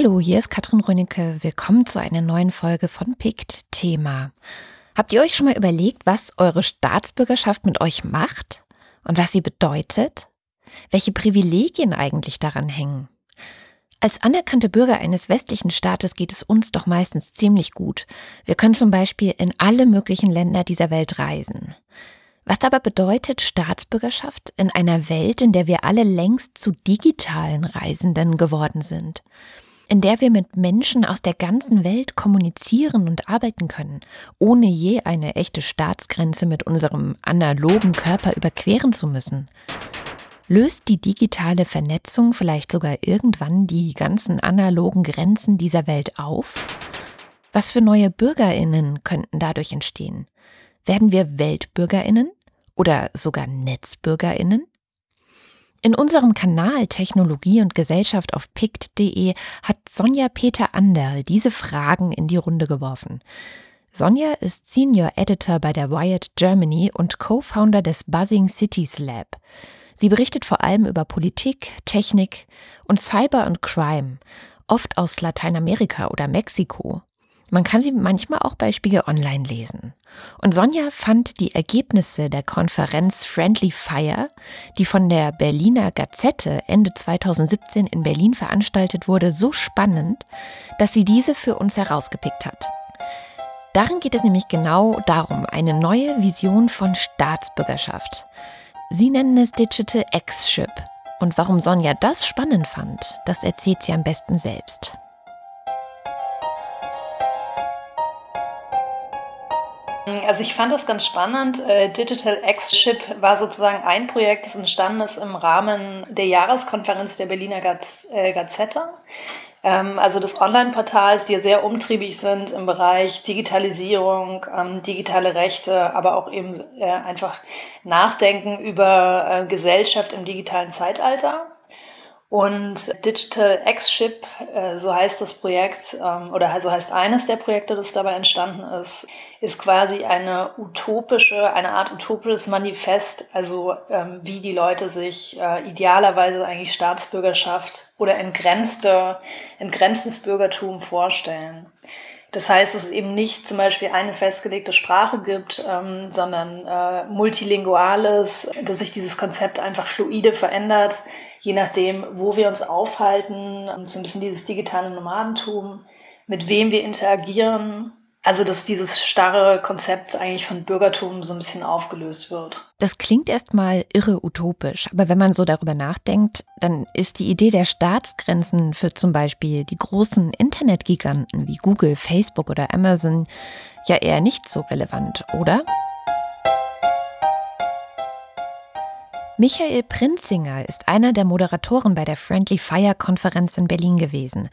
Hallo, hier ist Katrin Rönicke. Willkommen zu einer neuen Folge von PICT Thema. Habt ihr euch schon mal überlegt, was eure Staatsbürgerschaft mit euch macht und was sie bedeutet? Welche Privilegien eigentlich daran hängen? Als anerkannte Bürger eines westlichen Staates geht es uns doch meistens ziemlich gut. Wir können zum Beispiel in alle möglichen Länder dieser Welt reisen. Was aber bedeutet Staatsbürgerschaft in einer Welt, in der wir alle längst zu digitalen Reisenden geworden sind? In der wir mit Menschen aus der ganzen Welt kommunizieren und arbeiten können, ohne je eine echte Staatsgrenze mit unserem analogen Körper überqueren zu müssen. Löst die digitale Vernetzung vielleicht sogar irgendwann die ganzen analogen Grenzen dieser Welt auf? Was für neue Bürgerinnen könnten dadurch entstehen? Werden wir Weltbürgerinnen oder sogar Netzbürgerinnen? In unserem Kanal Technologie und Gesellschaft auf pict.de hat Sonja Peter Anderl diese Fragen in die Runde geworfen. Sonja ist Senior Editor bei der Wired Germany und Co-Founder des Buzzing Cities Lab. Sie berichtet vor allem über Politik, Technik und Cyber und Crime, oft aus Lateinamerika oder Mexiko. Man kann sie manchmal auch bei Spiegel Online lesen. Und Sonja fand die Ergebnisse der Konferenz Friendly Fire, die von der Berliner Gazette Ende 2017 in Berlin veranstaltet wurde, so spannend, dass sie diese für uns herausgepickt hat. Darin geht es nämlich genau darum, eine neue Vision von Staatsbürgerschaft. Sie nennen es Digital X-Ship. Und warum Sonja das spannend fand, das erzählt sie am besten selbst. Also ich fand das ganz spannend. Äh, Digital X-Chip war sozusagen ein Projekt, das entstanden ist im Rahmen der Jahreskonferenz der Berliner Gaz äh, Gazette. Ähm, also des Online-Portals, die sehr umtriebig sind im Bereich Digitalisierung, ähm, digitale Rechte, aber auch eben äh, einfach Nachdenken über Gesellschaft im digitalen Zeitalter. Und Digital X-Ship, äh, so heißt das Projekt, ähm, oder so heißt eines der Projekte, das dabei entstanden ist, ist quasi eine utopische, eine Art utopisches Manifest, also ähm, wie die Leute sich äh, idealerweise eigentlich Staatsbürgerschaft oder entgrenzte, entgrenztes Bürgertum vorstellen. Das heißt, dass es eben nicht zum Beispiel eine festgelegte Sprache gibt, ähm, sondern äh, multilinguales, dass sich dieses Konzept einfach fluide verändert, je nachdem, wo wir uns aufhalten, ähm, so ein bisschen dieses digitale Nomadentum, mit wem wir interagieren. Also, dass dieses starre Konzept eigentlich von Bürgertum so ein bisschen aufgelöst wird. Das klingt erstmal irre utopisch, aber wenn man so darüber nachdenkt, dann ist die Idee der Staatsgrenzen für zum Beispiel die großen Internetgiganten wie Google, Facebook oder Amazon ja eher nicht so relevant, oder? Michael Prinzinger ist einer der Moderatoren bei der Friendly Fire Konferenz in Berlin gewesen.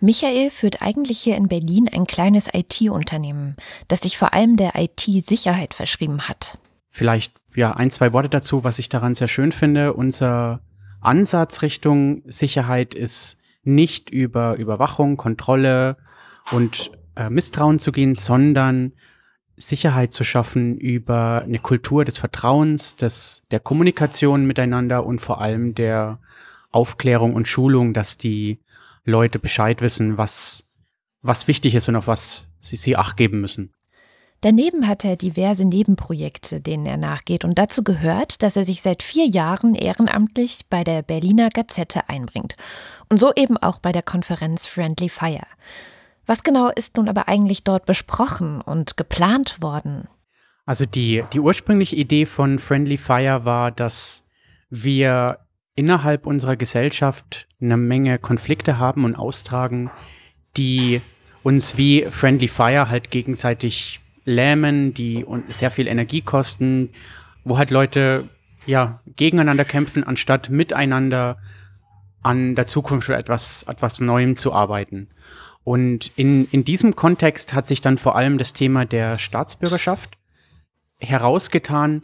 Michael führt eigentlich hier in Berlin ein kleines IT-Unternehmen, das sich vor allem der IT-Sicherheit verschrieben hat. Vielleicht ja ein, zwei Worte dazu, was ich daran sehr schön finde. Unser Ansatz Richtung Sicherheit ist nicht über Überwachung, Kontrolle und äh, Misstrauen zu gehen, sondern Sicherheit zu schaffen über eine Kultur des Vertrauens, des, der Kommunikation miteinander und vor allem der Aufklärung und Schulung, dass die Leute Bescheid wissen, was, was wichtig ist und auf was sie, sie Acht geben müssen. Daneben hat er diverse Nebenprojekte, denen er nachgeht. Und dazu gehört, dass er sich seit vier Jahren ehrenamtlich bei der Berliner Gazette einbringt. Und so eben auch bei der Konferenz Friendly Fire. Was genau ist nun aber eigentlich dort besprochen und geplant worden? Also die, die ursprüngliche Idee von Friendly Fire war, dass wir innerhalb unserer Gesellschaft eine Menge Konflikte haben und austragen, die uns wie Friendly Fire halt gegenseitig lähmen, die sehr viel Energie kosten, wo halt Leute ja gegeneinander kämpfen, anstatt miteinander an der Zukunft oder etwas, etwas Neuem zu arbeiten. Und in, in diesem Kontext hat sich dann vor allem das Thema der Staatsbürgerschaft herausgetan,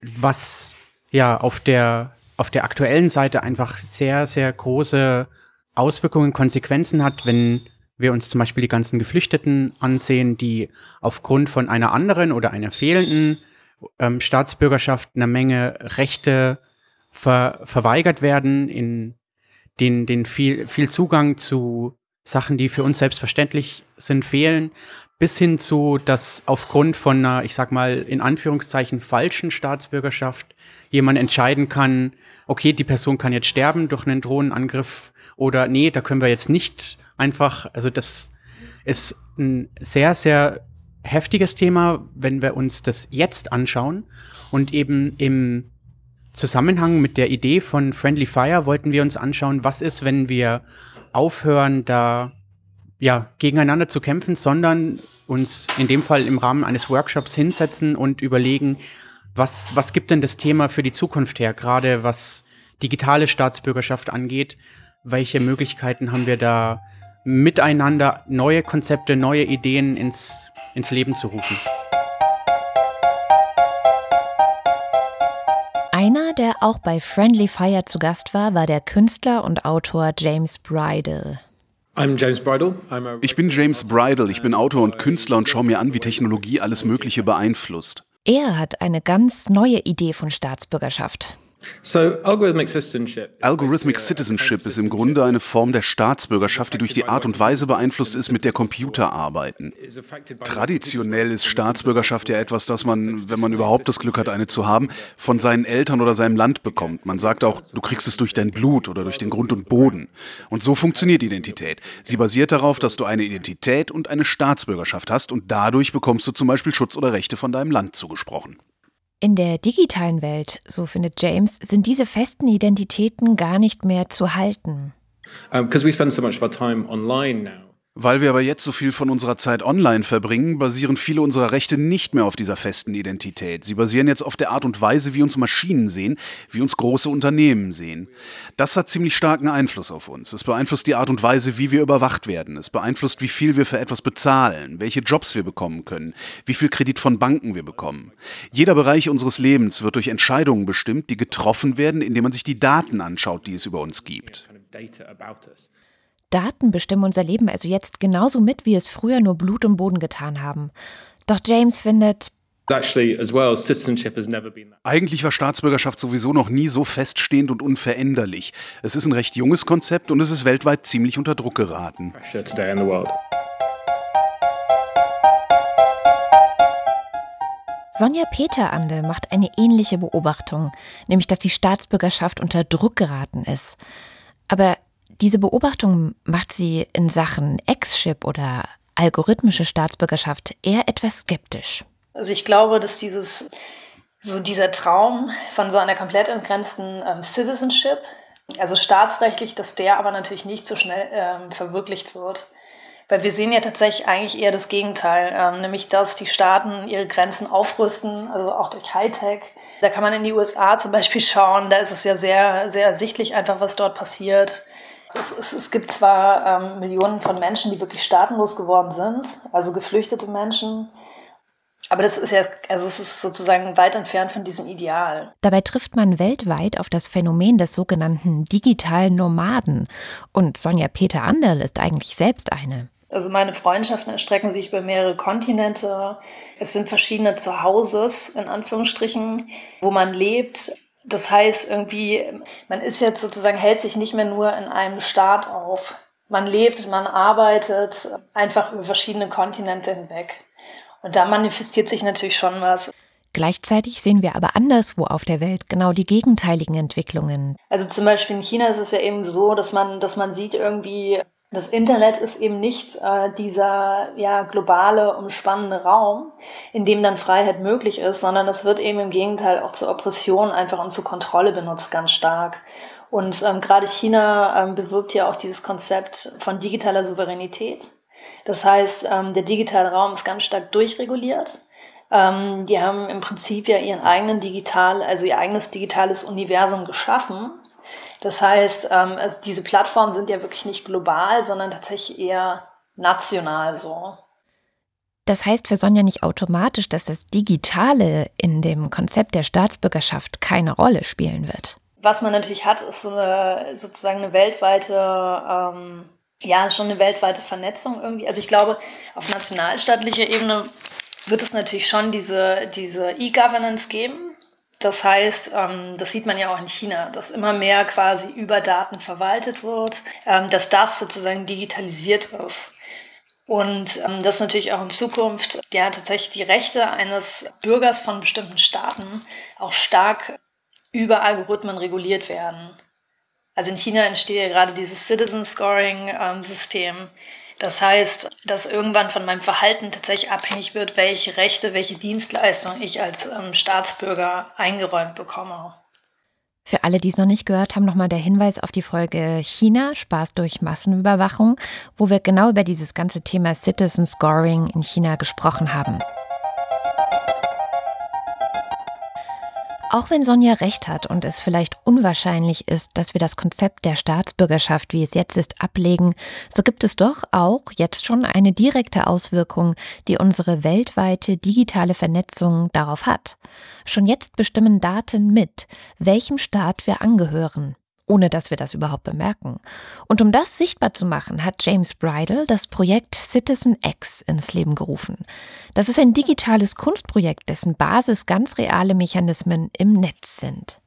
was ja auf der, auf der aktuellen Seite einfach sehr, sehr große Auswirkungen, Konsequenzen hat, wenn wir uns zum Beispiel die ganzen Geflüchteten ansehen, die aufgrund von einer anderen oder einer fehlenden ähm, Staatsbürgerschaft eine Menge Rechte ver verweigert werden, in den, den viel, viel Zugang zu Sachen, die für uns selbstverständlich sind, fehlen, bis hin zu, dass aufgrund von einer, ich sag mal, in Anführungszeichen falschen Staatsbürgerschaft jemand entscheiden kann, okay, die Person kann jetzt sterben durch einen Drohnenangriff oder nee, da können wir jetzt nicht einfach, also das ist ein sehr, sehr heftiges Thema, wenn wir uns das jetzt anschauen. Und eben im Zusammenhang mit der Idee von Friendly Fire wollten wir uns anschauen, was ist, wenn wir aufhören, da ja, gegeneinander zu kämpfen, sondern uns in dem Fall im Rahmen eines Workshops hinsetzen und überlegen, was, was gibt denn das Thema für die Zukunft her, gerade was digitale Staatsbürgerschaft angeht? Welche Möglichkeiten haben wir da miteinander neue Konzepte, neue Ideen ins, ins Leben zu rufen? Auch bei Friendly Fire zu Gast war, war der Künstler und Autor James Bridle. Ich bin James Bridle, ich bin Autor und Künstler und schaue mir an, wie Technologie alles Mögliche beeinflusst. Er hat eine ganz neue Idee von Staatsbürgerschaft. Algorithmic Citizenship ist im Grunde eine Form der Staatsbürgerschaft, die durch die Art und Weise beeinflusst ist, mit der Computer arbeiten. Traditionell ist Staatsbürgerschaft ja etwas, das man, wenn man überhaupt das Glück hat, eine zu haben, von seinen Eltern oder seinem Land bekommt. Man sagt auch, du kriegst es durch dein Blut oder durch den Grund und Boden. Und so funktioniert Identität. Sie basiert darauf, dass du eine Identität und eine Staatsbürgerschaft hast und dadurch bekommst du zum Beispiel Schutz oder Rechte von deinem Land zugesprochen. In der digitalen Welt, so findet James, sind diese festen Identitäten gar nicht mehr zu halten. Um, we spend so much of our time online now. Weil wir aber jetzt so viel von unserer Zeit online verbringen, basieren viele unserer Rechte nicht mehr auf dieser festen Identität. Sie basieren jetzt auf der Art und Weise, wie uns Maschinen sehen, wie uns große Unternehmen sehen. Das hat ziemlich starken Einfluss auf uns. Es beeinflusst die Art und Weise, wie wir überwacht werden. Es beeinflusst, wie viel wir für etwas bezahlen, welche Jobs wir bekommen können, wie viel Kredit von Banken wir bekommen. Jeder Bereich unseres Lebens wird durch Entscheidungen bestimmt, die getroffen werden, indem man sich die Daten anschaut, die es über uns gibt. Daten bestimmen unser Leben also jetzt genauso mit, wie es früher nur Blut und Boden getan haben. Doch James findet, eigentlich war Staatsbürgerschaft sowieso noch nie so feststehend und unveränderlich. Es ist ein recht junges Konzept und es ist weltweit ziemlich unter Druck geraten. Sonja Peterande macht eine ähnliche Beobachtung, nämlich dass die Staatsbürgerschaft unter Druck geraten ist. Aber diese Beobachtung macht sie in Sachen Ex-Chip oder algorithmische Staatsbürgerschaft eher etwas skeptisch. Also ich glaube, dass dieses so dieser Traum von so einer komplett entgrenzten ähm, Citizenship, also staatsrechtlich, dass der aber natürlich nicht so schnell ähm, verwirklicht wird. Weil wir sehen ja tatsächlich eigentlich eher das Gegenteil, ähm, nämlich dass die Staaten ihre Grenzen aufrüsten, also auch durch Hightech. Da kann man in die USA zum Beispiel schauen, da ist es ja sehr, sehr ersichtlich einfach, was dort passiert. Es, es, es gibt zwar ähm, Millionen von Menschen, die wirklich staatenlos geworden sind, also geflüchtete Menschen, aber das ist ja, also es ist sozusagen weit entfernt von diesem Ideal. Dabei trifft man weltweit auf das Phänomen des sogenannten digitalen Nomaden. Und Sonja Peter Anderl ist eigentlich selbst eine. Also meine Freundschaften erstrecken sich über mehrere Kontinente. Es sind verschiedene Zuhauses, in Anführungsstrichen, wo man lebt. Das heißt irgendwie, man ist jetzt sozusagen, hält sich nicht mehr nur in einem Staat auf. Man lebt, man arbeitet einfach über verschiedene Kontinente hinweg. Und da manifestiert sich natürlich schon was. Gleichzeitig sehen wir aber anderswo auf der Welt genau die gegenteiligen Entwicklungen. Also zum Beispiel in China ist es ja eben so, dass man, dass man sieht irgendwie, das Internet ist eben nicht äh, dieser ja, globale, umspannende Raum, in dem dann Freiheit möglich ist, sondern es wird eben im Gegenteil auch zur Oppression einfach und zur Kontrolle benutzt, ganz stark. Und ähm, gerade China ähm, bewirbt ja auch dieses Konzept von digitaler Souveränität. Das heißt, ähm, der digitale Raum ist ganz stark durchreguliert. Ähm, die haben im Prinzip ja ihren eigenen digital, also ihr eigenes digitales Universum geschaffen das heißt, ähm, also diese Plattformen sind ja wirklich nicht global, sondern tatsächlich eher national so. Das heißt für Sonja nicht automatisch, dass das Digitale in dem Konzept der Staatsbürgerschaft keine Rolle spielen wird. Was man natürlich hat, ist so eine sozusagen eine weltweite, ähm, ja, schon eine weltweite Vernetzung irgendwie. Also ich glaube, auf nationalstaatlicher Ebene wird es natürlich schon diese, diese E-Governance geben. Das heißt, ähm, das sieht man ja auch in China, dass immer mehr quasi über Daten verwaltet wird, ähm, dass das sozusagen digitalisiert ist. Und ähm, dass natürlich auch in Zukunft ja tatsächlich die Rechte eines Bürgers von bestimmten Staaten auch stark über Algorithmen reguliert werden. Also in China entsteht ja gerade dieses Citizen Scoring-System. Das heißt, dass irgendwann von meinem Verhalten tatsächlich abhängig wird, welche Rechte, welche Dienstleistungen ich als ähm, Staatsbürger eingeräumt bekomme. Für alle, die es noch nicht gehört haben, nochmal der Hinweis auf die Folge China, Spaß durch Massenüberwachung, wo wir genau über dieses ganze Thema Citizen Scoring in China gesprochen haben. Auch wenn Sonja recht hat und es vielleicht unwahrscheinlich ist, dass wir das Konzept der Staatsbürgerschaft, wie es jetzt ist, ablegen, so gibt es doch auch jetzt schon eine direkte Auswirkung, die unsere weltweite digitale Vernetzung darauf hat. Schon jetzt bestimmen Daten mit, welchem Staat wir angehören ohne dass wir das überhaupt bemerken. Und um das sichtbar zu machen, hat James Bridle das Projekt Citizen X ins Leben gerufen. Das ist ein digitales Kunstprojekt, dessen Basis ganz reale Mechanismen im Netz sind.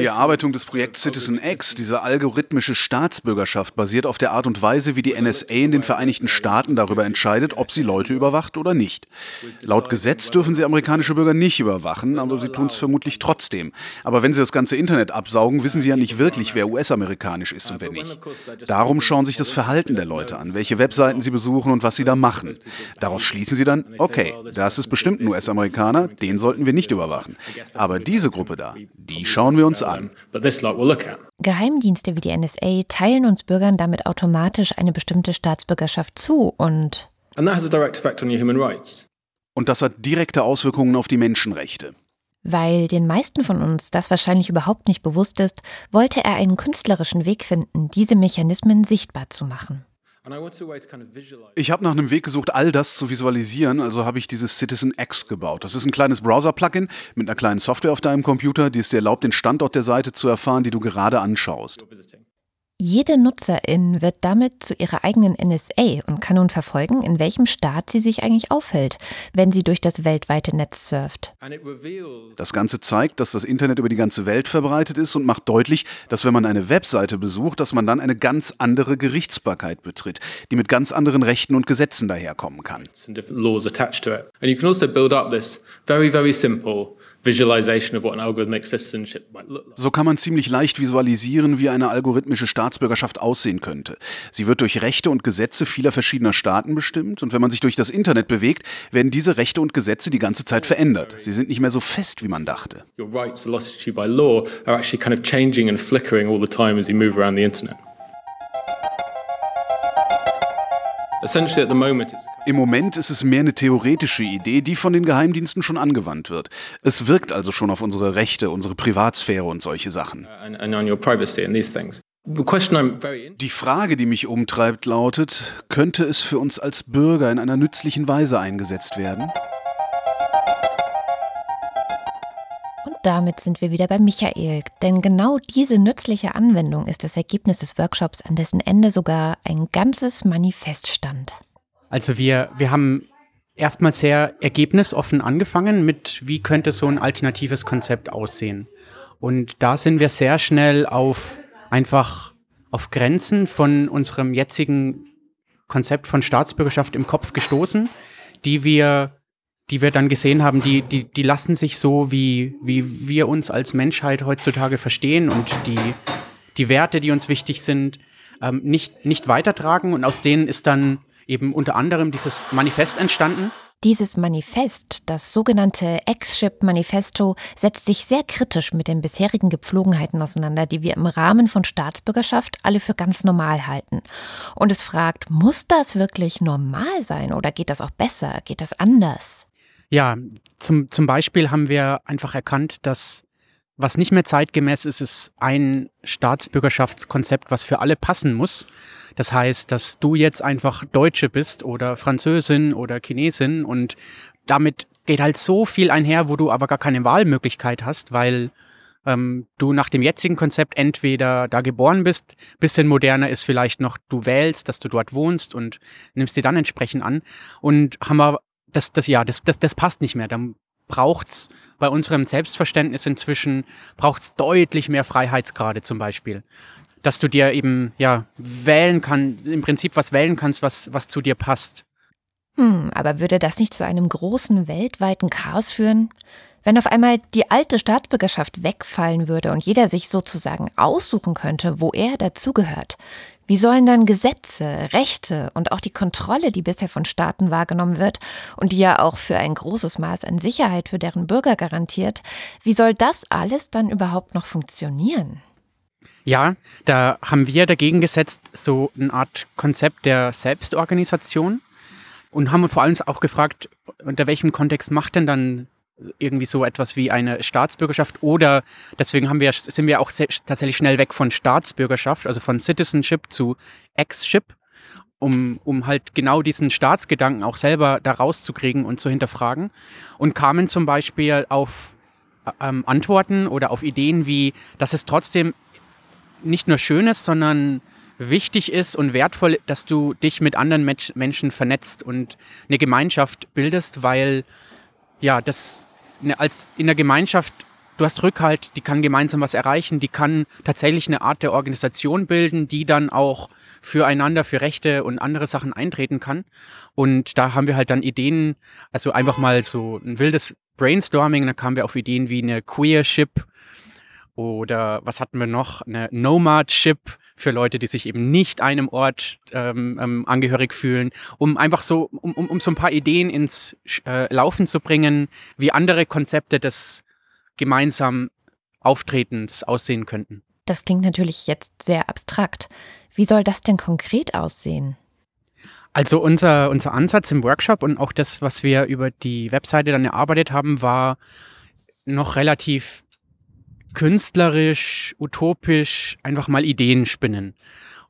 Die Erarbeitung des Projekts Citizen X, diese algorithmische Staatsbürgerschaft, basiert auf der Art und Weise, wie die NSA in den Vereinigten Staaten darüber entscheidet, ob sie Leute überwacht oder nicht. Laut Gesetz dürfen sie amerikanische Bürger nicht überwachen, aber sie tun es vermutlich trotzdem. Aber wenn sie das ganze Internet absaugen, wissen sie ja nicht wirklich, nicht, wer US-amerikanisch ist und wer nicht. Darum schauen sich das Verhalten der Leute an, welche Webseiten sie besuchen und was sie da machen. Daraus schließen sie dann, okay, das ist bestimmt ein US-Amerikaner, den sollten wir nicht überwachen. Aber diese Gruppe da, die schauen wir uns an. Geheimdienste wie die NSA teilen uns Bürgern damit automatisch eine bestimmte Staatsbürgerschaft zu und und das hat direkte Auswirkungen auf die Menschenrechte. Weil den meisten von uns das wahrscheinlich überhaupt nicht bewusst ist, wollte er einen künstlerischen Weg finden, diese Mechanismen sichtbar zu machen. Ich habe nach einem Weg gesucht, all das zu visualisieren, also habe ich dieses Citizen X gebaut. Das ist ein kleines Browser-Plugin mit einer kleinen Software auf deinem Computer, die es dir erlaubt, den Standort der Seite zu erfahren, die du gerade anschaust. Jede Nutzerin wird damit zu ihrer eigenen NSA und kann nun verfolgen, in welchem Staat sie sich eigentlich aufhält, wenn sie durch das weltweite Netz surft. Das Ganze zeigt, dass das Internet über die ganze Welt verbreitet ist und macht deutlich, dass wenn man eine Webseite besucht, dass man dann eine ganz andere Gerichtsbarkeit betritt, die mit ganz anderen Rechten und Gesetzen daherkommen kann. And you can also build up this very, very simple so kann man ziemlich leicht visualisieren, wie eine algorithmische Staatsbürgerschaft aussehen könnte. Sie wird durch Rechte und Gesetze vieler verschiedener Staaten bestimmt und wenn man sich durch das Internet bewegt, werden diese Rechte und Gesetze die ganze Zeit verändert. Sie sind nicht mehr so fest, wie man dachte. Your rights allotted to you by law are actually kind of changing and flickering all the time as you move around the internet. Im Moment ist es mehr eine theoretische Idee, die von den Geheimdiensten schon angewandt wird. Es wirkt also schon auf unsere Rechte, unsere Privatsphäre und solche Sachen. Die Frage, die mich umtreibt, lautet, könnte es für uns als Bürger in einer nützlichen Weise eingesetzt werden? Damit sind wir wieder bei Michael, denn genau diese nützliche Anwendung ist das Ergebnis des Workshops, an dessen Ende sogar ein ganzes Manifest stand. Also wir, wir haben erstmal sehr ergebnisoffen angefangen mit, wie könnte so ein alternatives Konzept aussehen. Und da sind wir sehr schnell auf einfach auf Grenzen von unserem jetzigen Konzept von Staatsbürgerschaft im Kopf gestoßen, die wir die wir dann gesehen haben, die, die, die lassen sich so, wie, wie wir uns als Menschheit heutzutage verstehen und die, die Werte, die uns wichtig sind, ähm, nicht, nicht weitertragen. Und aus denen ist dann eben unter anderem dieses Manifest entstanden. Dieses Manifest, das sogenannte Ex-Ship-Manifesto, setzt sich sehr kritisch mit den bisherigen Gepflogenheiten auseinander, die wir im Rahmen von Staatsbürgerschaft alle für ganz normal halten. Und es fragt, muss das wirklich normal sein oder geht das auch besser? Geht das anders? Ja, zum, zum Beispiel haben wir einfach erkannt, dass was nicht mehr zeitgemäß ist, ist ein Staatsbürgerschaftskonzept, was für alle passen muss. Das heißt, dass du jetzt einfach Deutsche bist oder Französin oder Chinesin und damit geht halt so viel einher, wo du aber gar keine Wahlmöglichkeit hast, weil ähm, du nach dem jetzigen Konzept entweder da geboren bist, bisschen moderner ist vielleicht noch, du wählst, dass du dort wohnst und nimmst dir dann entsprechend an. Und haben wir das, das, ja, das, das, das passt nicht mehr. Da braucht es bei unserem Selbstverständnis inzwischen, braucht es deutlich mehr Freiheitsgrade zum Beispiel. Dass du dir eben, ja, wählen kannst, im Prinzip was wählen kannst, was, was zu dir passt. Hm, aber würde das nicht zu einem großen weltweiten Chaos führen? Wenn auf einmal die alte Staatsbürgerschaft wegfallen würde und jeder sich sozusagen aussuchen könnte, wo er dazugehört, wie sollen dann Gesetze, Rechte und auch die Kontrolle, die bisher von Staaten wahrgenommen wird und die ja auch für ein großes Maß an Sicherheit für deren Bürger garantiert, wie soll das alles dann überhaupt noch funktionieren? Ja, da haben wir dagegen gesetzt so eine Art Konzept der Selbstorganisation und haben vor allem auch gefragt, unter welchem Kontext macht denn dann irgendwie so etwas wie eine Staatsbürgerschaft oder deswegen haben wir, sind wir auch tatsächlich schnell weg von Staatsbürgerschaft, also von Citizenship zu Ex-Ship, um, um halt genau diesen Staatsgedanken auch selber da rauszukriegen und zu hinterfragen. Und kamen zum Beispiel auf ähm, Antworten oder auf Ideen wie, dass es trotzdem nicht nur schön ist, sondern wichtig ist und wertvoll, dass du dich mit anderen Menschen vernetzt und eine Gemeinschaft bildest, weil ja, das als in der Gemeinschaft, du hast Rückhalt, die kann gemeinsam was erreichen, die kann tatsächlich eine Art der Organisation bilden, die dann auch füreinander, für Rechte und andere Sachen eintreten kann. Und da haben wir halt dann Ideen, also einfach mal so ein wildes Brainstorming, da kamen wir auf Ideen wie eine Queer-Ship oder was hatten wir noch, eine Nomad-Ship, für Leute, die sich eben nicht einem Ort ähm, ähm, angehörig fühlen, um einfach so, um, um, um so ein paar Ideen ins äh, Laufen zu bringen, wie andere Konzepte des gemeinsamen Auftretens aussehen könnten. Das klingt natürlich jetzt sehr abstrakt. Wie soll das denn konkret aussehen? Also unser, unser Ansatz im Workshop und auch das, was wir über die Webseite dann erarbeitet haben, war noch relativ künstlerisch, utopisch einfach mal Ideen spinnen.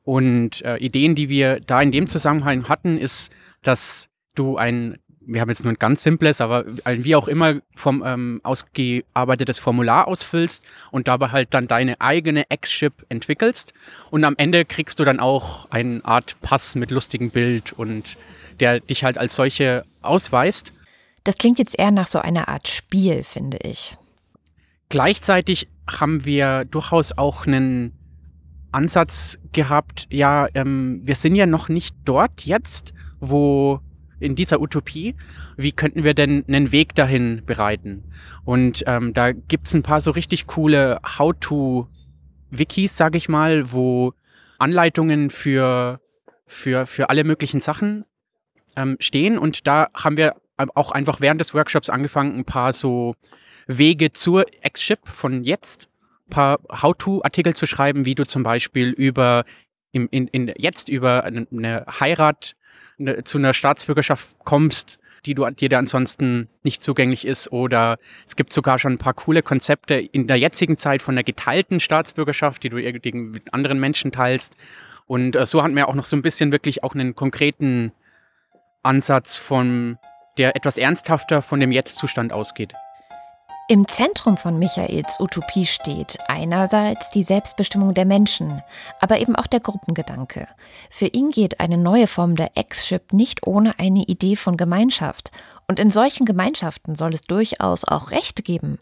Und äh, Ideen, die wir da in dem Zusammenhang hatten, ist, dass du ein, wir haben jetzt nur ein ganz simples, aber ein wie auch immer vom, ähm, ausgearbeitetes Formular ausfüllst und dabei halt dann deine eigene Ex-Ship entwickelst. Und am Ende kriegst du dann auch eine Art Pass mit lustigem Bild und der dich halt als solche ausweist. Das klingt jetzt eher nach so einer Art Spiel, finde ich. Gleichzeitig haben wir durchaus auch einen Ansatz gehabt, ja, ähm, wir sind ja noch nicht dort jetzt, wo in dieser Utopie, wie könnten wir denn einen Weg dahin bereiten? Und ähm, da gibt's ein paar so richtig coole How-to-Wikis, sage ich mal, wo Anleitungen für, für, für alle möglichen Sachen ähm, stehen. Und da haben wir auch einfach während des Workshops angefangen, ein paar so Wege zur Ex-Ship von jetzt, ein paar How-To-Artikel zu schreiben, wie du zum Beispiel über im, in, in, jetzt über eine, Heirat eine, zu einer Staatsbürgerschaft kommst, die du dir ansonsten nicht zugänglich ist. Oder es gibt sogar schon ein paar coole Konzepte in der jetzigen Zeit von der geteilten Staatsbürgerschaft, die du mit anderen Menschen teilst. Und äh, so hatten wir auch noch so ein bisschen wirklich auch einen konkreten Ansatz von der etwas ernsthafter von dem Jetzt-Zustand ausgeht. Im Zentrum von Michaels Utopie steht einerseits die Selbstbestimmung der Menschen, aber eben auch der Gruppengedanke. Für ihn geht eine neue Form der Ex-Ship nicht ohne eine Idee von Gemeinschaft. Und in solchen Gemeinschaften soll es durchaus auch Rechte geben.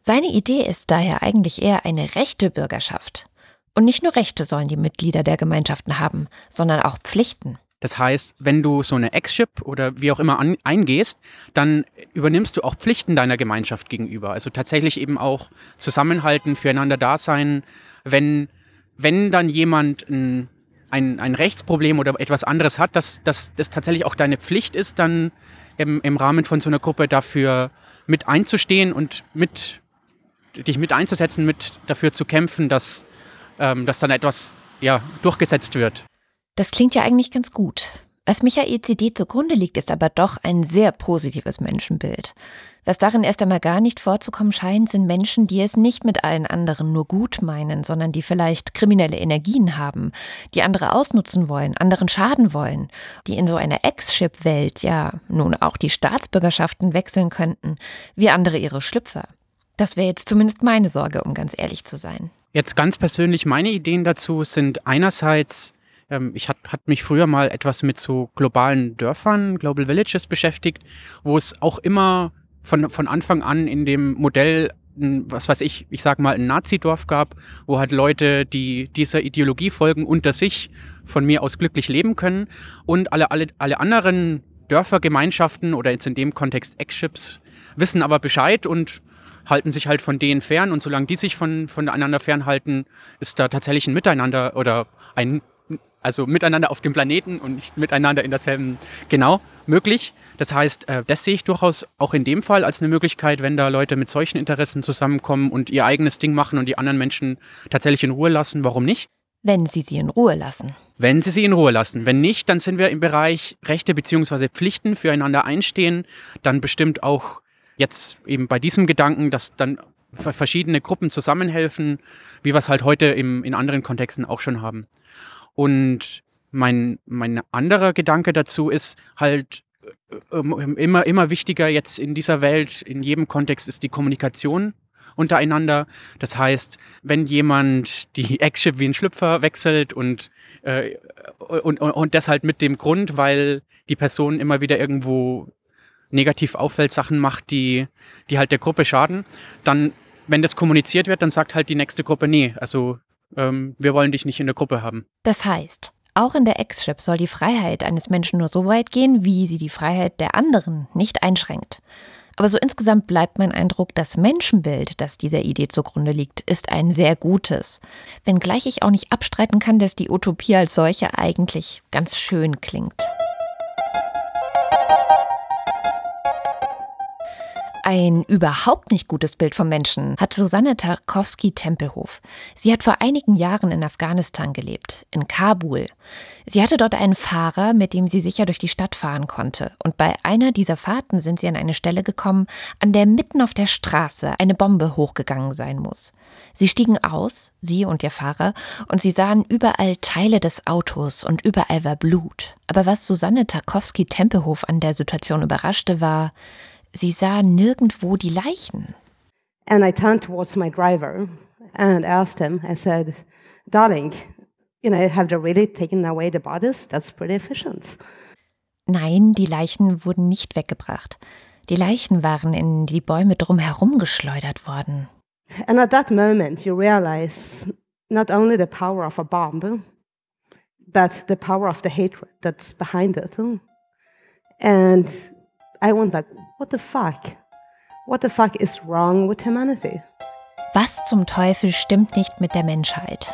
Seine Idee ist daher eigentlich eher eine rechte Bürgerschaft. Und nicht nur Rechte sollen die Mitglieder der Gemeinschaften haben, sondern auch Pflichten. Das heißt, wenn du so eine Ex-Ship oder wie auch immer an, eingehst, dann übernimmst du auch Pflichten deiner Gemeinschaft gegenüber. Also tatsächlich eben auch zusammenhalten, füreinander da sein. Wenn, wenn dann jemand ein, ein, ein Rechtsproblem oder etwas anderes hat, dass, dass das tatsächlich auch deine Pflicht ist, dann im, im Rahmen von so einer Gruppe dafür mit einzustehen und mit dich mit einzusetzen, mit dafür zu kämpfen, dass, ähm, dass dann etwas ja, durchgesetzt wird. Das klingt ja eigentlich ganz gut. Was Michaels Idee zugrunde liegt, ist aber doch ein sehr positives Menschenbild. Was darin erst einmal gar nicht vorzukommen scheint, sind Menschen, die es nicht mit allen anderen nur gut meinen, sondern die vielleicht kriminelle Energien haben, die andere ausnutzen wollen, anderen schaden wollen, die in so einer Ex-Ship-Welt ja nun auch die Staatsbürgerschaften wechseln könnten, wie andere ihre Schlüpfer. Das wäre jetzt zumindest meine Sorge, um ganz ehrlich zu sein. Jetzt ganz persönlich, meine Ideen dazu sind einerseits ähm, ich hatte hat mich früher mal etwas mit so globalen Dörfern, Global Villages beschäftigt, wo es auch immer von, von Anfang an in dem Modell was weiß ich, ich sag mal, ein Nazidorf gab, wo halt Leute, die dieser Ideologie folgen, unter sich von mir aus glücklich leben können. Und alle, alle, alle anderen Dörfer, Gemeinschaften oder jetzt in dem Kontext Ex-Ships wissen aber Bescheid und halten sich halt von denen fern. Und solange die sich von, voneinander fernhalten, ist da tatsächlich ein Miteinander oder ein, also miteinander auf dem Planeten und nicht miteinander in derselben, genau, möglich. Das heißt, äh, das sehe ich durchaus auch in dem Fall als eine Möglichkeit, wenn da Leute mit solchen Interessen zusammenkommen und ihr eigenes Ding machen und die anderen Menschen tatsächlich in Ruhe lassen, warum nicht? Wenn sie sie in Ruhe lassen. Wenn sie sie in Ruhe lassen. Wenn nicht, dann sind wir im Bereich Rechte bzw. Pflichten füreinander einstehen, dann bestimmt auch jetzt eben bei diesem Gedanken, dass dann verschiedene Gruppen zusammenhelfen, wie wir es halt heute im, in anderen Kontexten auch schon haben. Und mein, mein anderer Gedanke dazu ist halt äh, immer, immer wichtiger jetzt in dieser Welt, in jedem Kontext ist die Kommunikation untereinander. Das heißt, wenn jemand die Eggship wie ein Schlüpfer wechselt und, äh, und, und, und das halt mit dem Grund, weil die Person immer wieder irgendwo negativ auffällt, Sachen macht, die, die halt der Gruppe schaden, dann, wenn das kommuniziert wird, dann sagt halt die nächste Gruppe, nee, also ähm, wir wollen dich nicht in der Gruppe haben. Das heißt, auch in der Ex-Ship soll die Freiheit eines Menschen nur so weit gehen, wie sie die Freiheit der anderen nicht einschränkt. Aber so insgesamt bleibt mein Eindruck, das Menschenbild, das dieser Idee zugrunde liegt, ist ein sehr gutes. Wenngleich ich auch nicht abstreiten kann, dass die Utopie als solche eigentlich ganz schön klingt. Ein überhaupt nicht gutes Bild vom Menschen hat Susanne Tarkowski-Tempelhof. Sie hat vor einigen Jahren in Afghanistan gelebt, in Kabul. Sie hatte dort einen Fahrer, mit dem sie sicher durch die Stadt fahren konnte. Und bei einer dieser Fahrten sind sie an eine Stelle gekommen, an der mitten auf der Straße eine Bombe hochgegangen sein muss. Sie stiegen aus, sie und ihr Fahrer, und sie sahen überall Teile des Autos und überall war Blut. Aber was Susanne Tarkowski-Tempelhof an der Situation überraschte, war, Sie sah nirgendwo die Leichen. And I turned towards my driver and asked him, I said, darling, you know, have they really taken away the bodies? That's pretty efficient. Nein, die Leichen wurden nicht weggebracht. Die Leichen waren in die Bäume drumherum geschleudert worden. And at that moment you realize not only the power of a bomb, but the power of the hatred that's behind it. And I wonder, what the fuck? What the fuck is wrong with humanity? Was zum Teufel stimmt nicht mit der Menschheit?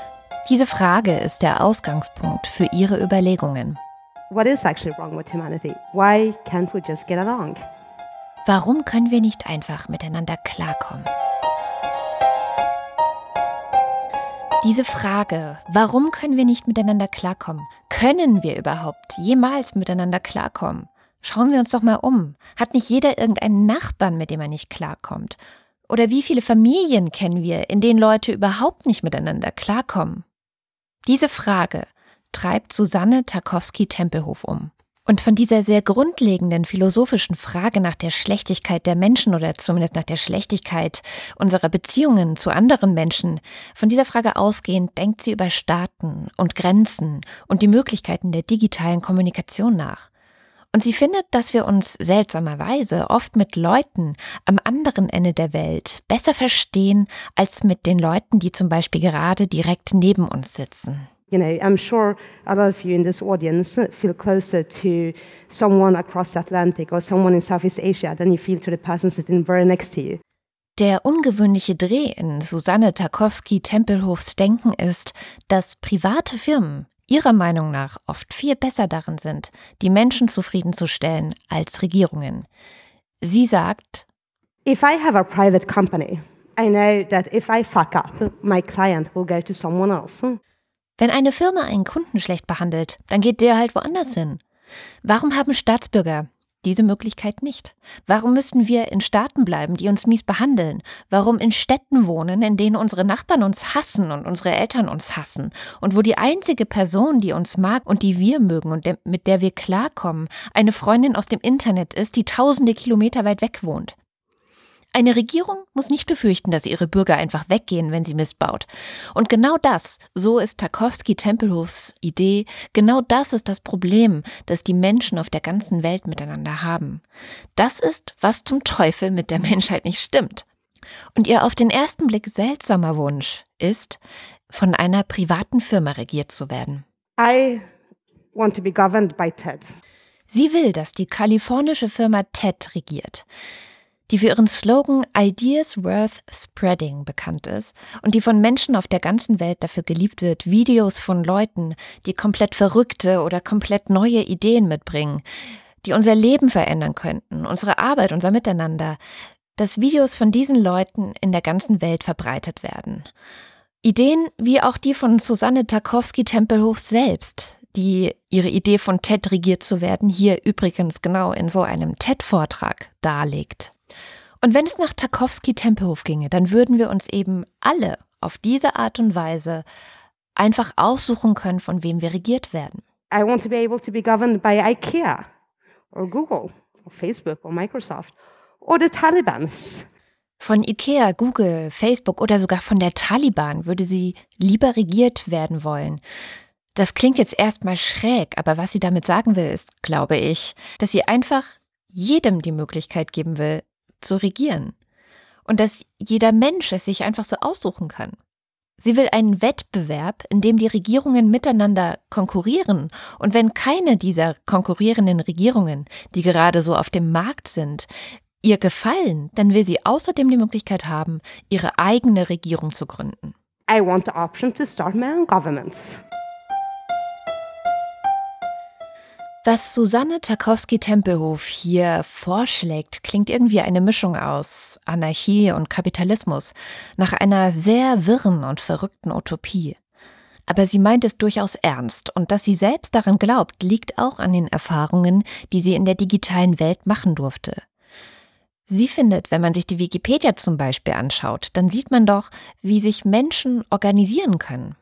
Diese Frage ist der Ausgangspunkt für Ihre Überlegungen. What is actually wrong with humanity? Why can't we just get along? Warum können wir nicht einfach miteinander klarkommen? Diese Frage, warum können wir nicht miteinander klarkommen? Können wir überhaupt jemals miteinander klarkommen? Schauen wir uns doch mal um. Hat nicht jeder irgendeinen Nachbarn, mit dem er nicht klarkommt? Oder wie viele Familien kennen wir, in denen Leute überhaupt nicht miteinander klarkommen? Diese Frage treibt Susanne Tarkowski-Tempelhof um. Und von dieser sehr grundlegenden philosophischen Frage nach der Schlechtigkeit der Menschen oder zumindest nach der Schlechtigkeit unserer Beziehungen zu anderen Menschen, von dieser Frage ausgehend denkt sie über Staaten und Grenzen und die Möglichkeiten der digitalen Kommunikation nach. Und sie findet, dass wir uns seltsamerweise oft mit Leuten am anderen Ende der Welt besser verstehen als mit den Leuten, die zum Beispiel gerade direkt neben uns sitzen. You know, I'm sure a lot of you in this audience feel closer to someone across the Atlantic or someone in Southeast Asia than you feel to the person sitting very next to you. Der ungewöhnliche Dreh in Susanne Tarkowski-Tempelhofs Denken ist, dass private Firmen ihrer Meinung nach oft viel besser darin sind, die Menschen zufriedenzustellen als Regierungen. Sie sagt, If I have a private company, I know that if I fuck up, my client will go to someone else. Wenn eine Firma einen Kunden schlecht behandelt, dann geht der halt woanders hin. Warum haben Staatsbürger diese Möglichkeit nicht? Warum müssen wir in Staaten bleiben, die uns mies behandeln? Warum in Städten wohnen, in denen unsere Nachbarn uns hassen und unsere Eltern uns hassen? Und wo die einzige Person, die uns mag und die wir mögen und mit der wir klarkommen, eine Freundin aus dem Internet ist, die tausende Kilometer weit weg wohnt? Eine Regierung muss nicht befürchten, dass ihre Bürger einfach weggehen, wenn sie missbaut. Und genau das, so ist Tarkowski-Tempelhofs Idee, genau das ist das Problem, das die Menschen auf der ganzen Welt miteinander haben. Das ist, was zum Teufel mit der Menschheit nicht stimmt. Und ihr auf den ersten Blick seltsamer Wunsch ist, von einer privaten Firma regiert zu werden. I want to be governed by TED. Sie will, dass die kalifornische Firma TED regiert die für ihren Slogan Ideas Worth Spreading bekannt ist und die von Menschen auf der ganzen Welt dafür geliebt wird, Videos von Leuten, die komplett verrückte oder komplett neue Ideen mitbringen, die unser Leben verändern könnten, unsere Arbeit, unser Miteinander, dass Videos von diesen Leuten in der ganzen Welt verbreitet werden. Ideen wie auch die von Susanne Tarkowski-Tempelhof selbst, die ihre Idee von TED regiert zu werden, hier übrigens genau in so einem TED-Vortrag darlegt. Und wenn es nach Tarkowski-Tempelhof ginge, dann würden wir uns eben alle auf diese Art und Weise einfach aussuchen können, von wem wir regiert werden. I want to be able to be governed by IKEA or Google or Facebook or Microsoft or the Talibans. Von IKEA, Google, Facebook oder sogar von der Taliban würde sie lieber regiert werden wollen. Das klingt jetzt erstmal schräg, aber was sie damit sagen will, ist, glaube ich, dass sie einfach jedem die Möglichkeit geben will, zu regieren. Und dass jeder Mensch es sich einfach so aussuchen kann. Sie will einen Wettbewerb, in dem die Regierungen miteinander konkurrieren. Und wenn keine dieser konkurrierenden Regierungen, die gerade so auf dem Markt sind, ihr gefallen, dann will sie außerdem die Möglichkeit haben, ihre eigene Regierung zu gründen. I want the option to start my own governments. Was Susanne Tarkowski-Tempelhof hier vorschlägt, klingt irgendwie eine Mischung aus Anarchie und Kapitalismus, nach einer sehr wirren und verrückten Utopie. Aber sie meint es durchaus ernst und dass sie selbst daran glaubt, liegt auch an den Erfahrungen, die sie in der digitalen Welt machen durfte. Sie findet, wenn man sich die Wikipedia zum Beispiel anschaut, dann sieht man doch, wie sich Menschen organisieren können.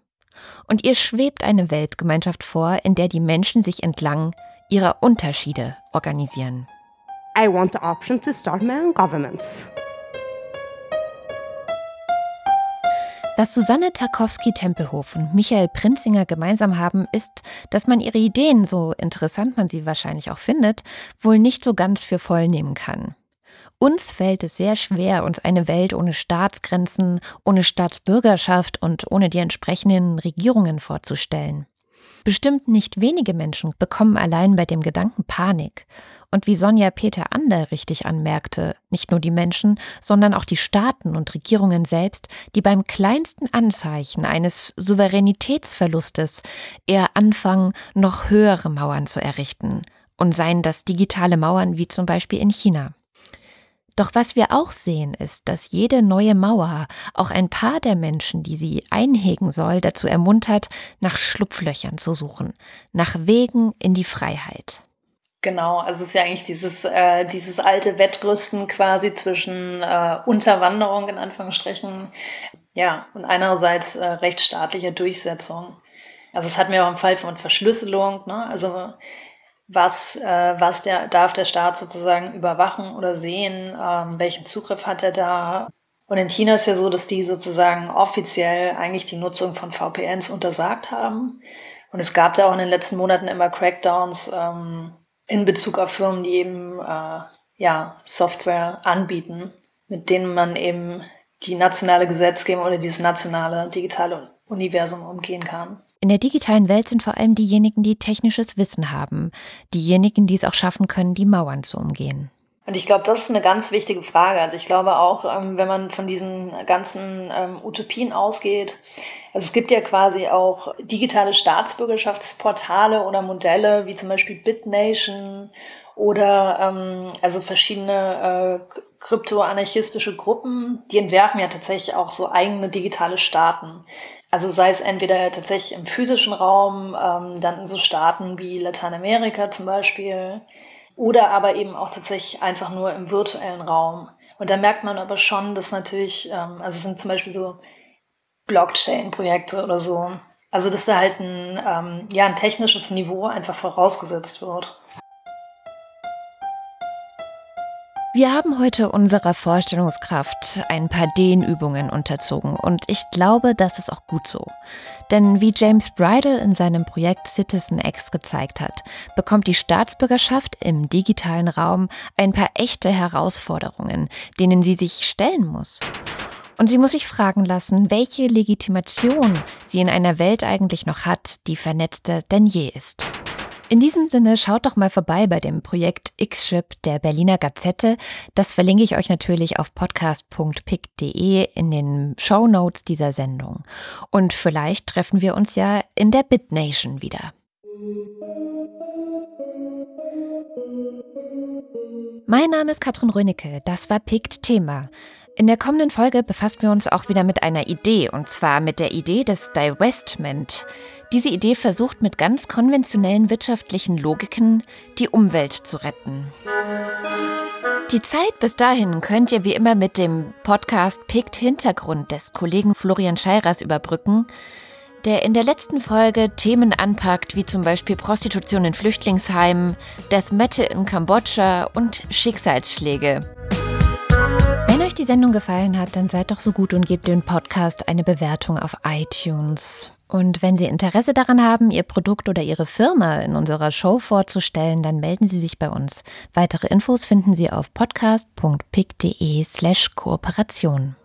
Und ihr schwebt eine Weltgemeinschaft vor, in der die Menschen sich entlang ihrer Unterschiede organisieren. I want the option to start my own governments. Was Susanne Tarkowski-Tempelhof und Michael Prinzinger gemeinsam haben, ist, dass man ihre Ideen, so interessant man sie wahrscheinlich auch findet, wohl nicht so ganz für voll nehmen kann. Uns fällt es sehr schwer, uns eine Welt ohne Staatsgrenzen, ohne Staatsbürgerschaft und ohne die entsprechenden Regierungen vorzustellen. Bestimmt nicht wenige Menschen bekommen allein bei dem Gedanken Panik. Und wie Sonja Peter Ander richtig anmerkte, nicht nur die Menschen, sondern auch die Staaten und Regierungen selbst, die beim kleinsten Anzeichen eines Souveränitätsverlustes eher anfangen, noch höhere Mauern zu errichten. Und seien das digitale Mauern wie zum Beispiel in China. Doch was wir auch sehen, ist, dass jede neue Mauer auch ein paar der Menschen, die sie einhegen soll, dazu ermuntert, nach Schlupflöchern zu suchen, nach Wegen in die Freiheit. Genau, also es ist ja eigentlich dieses, äh, dieses alte Wettrüsten quasi zwischen äh, Unterwanderung in Anführungsstrichen, ja, und einerseits äh, rechtsstaatlicher Durchsetzung. Also das hatten wir auch im Fall von Verschlüsselung, ne? Also was, äh, was der, darf der Staat sozusagen überwachen oder sehen, ähm, welchen Zugriff hat er da. Und in China ist ja so, dass die sozusagen offiziell eigentlich die Nutzung von VPNs untersagt haben. Und es gab da auch in den letzten Monaten immer Crackdowns ähm, in Bezug auf Firmen, die eben äh, ja, Software anbieten, mit denen man eben die nationale Gesetzgebung oder dieses nationale digitale Universum umgehen kann. In der digitalen Welt sind vor allem diejenigen, die technisches Wissen haben, diejenigen, die es auch schaffen können, die Mauern zu umgehen. Und ich glaube, das ist eine ganz wichtige Frage. Also ich glaube auch, ähm, wenn man von diesen ganzen ähm, Utopien ausgeht, also es gibt ja quasi auch digitale Staatsbürgerschaftsportale oder Modelle, wie zum Beispiel BitNation oder ähm, also verschiedene äh, kryptoanarchistische Gruppen, die entwerfen ja tatsächlich auch so eigene digitale Staaten. Also sei es entweder tatsächlich im physischen Raum, ähm, dann in so Staaten wie Lateinamerika zum Beispiel, oder aber eben auch tatsächlich einfach nur im virtuellen Raum. Und da merkt man aber schon, dass natürlich, ähm, also es sind zum Beispiel so Blockchain-Projekte oder so, also dass da halt ein, ähm, ja, ein technisches Niveau einfach vorausgesetzt wird. Wir haben heute unserer Vorstellungskraft ein paar Dehnübungen unterzogen und ich glaube, das ist auch gut so. Denn wie James Bridle in seinem Projekt Citizen X gezeigt hat, bekommt die Staatsbürgerschaft im digitalen Raum ein paar echte Herausforderungen, denen sie sich stellen muss. Und sie muss sich fragen lassen, welche Legitimation sie in einer Welt eigentlich noch hat, die vernetzter denn je ist. In diesem Sinne schaut doch mal vorbei bei dem Projekt X-Ship der Berliner Gazette. Das verlinke ich euch natürlich auf podcast.pick.de in den Show Notes dieser Sendung. Und vielleicht treffen wir uns ja in der BitNation wieder. Mein Name ist Katrin Rönecke, das war Pict Thema. In der kommenden Folge befassen wir uns auch wieder mit einer Idee, und zwar mit der Idee des Divestment. Diese Idee versucht mit ganz konventionellen wirtschaftlichen Logiken die Umwelt zu retten. Die Zeit bis dahin könnt ihr wie immer mit dem Podcast Picked Hintergrund des Kollegen Florian Scheiras überbrücken, der in der letzten Folge Themen anpackt, wie zum Beispiel Prostitution in Flüchtlingsheimen, Death Metal in Kambodscha und Schicksalsschläge. Die Sendung gefallen hat, dann seid doch so gut und gebt dem Podcast eine Bewertung auf iTunes. Und wenn Sie Interesse daran haben, Ihr Produkt oder Ihre Firma in unserer Show vorzustellen, dann melden Sie sich bei uns. Weitere Infos finden Sie auf podcast.pick.de slash Kooperation.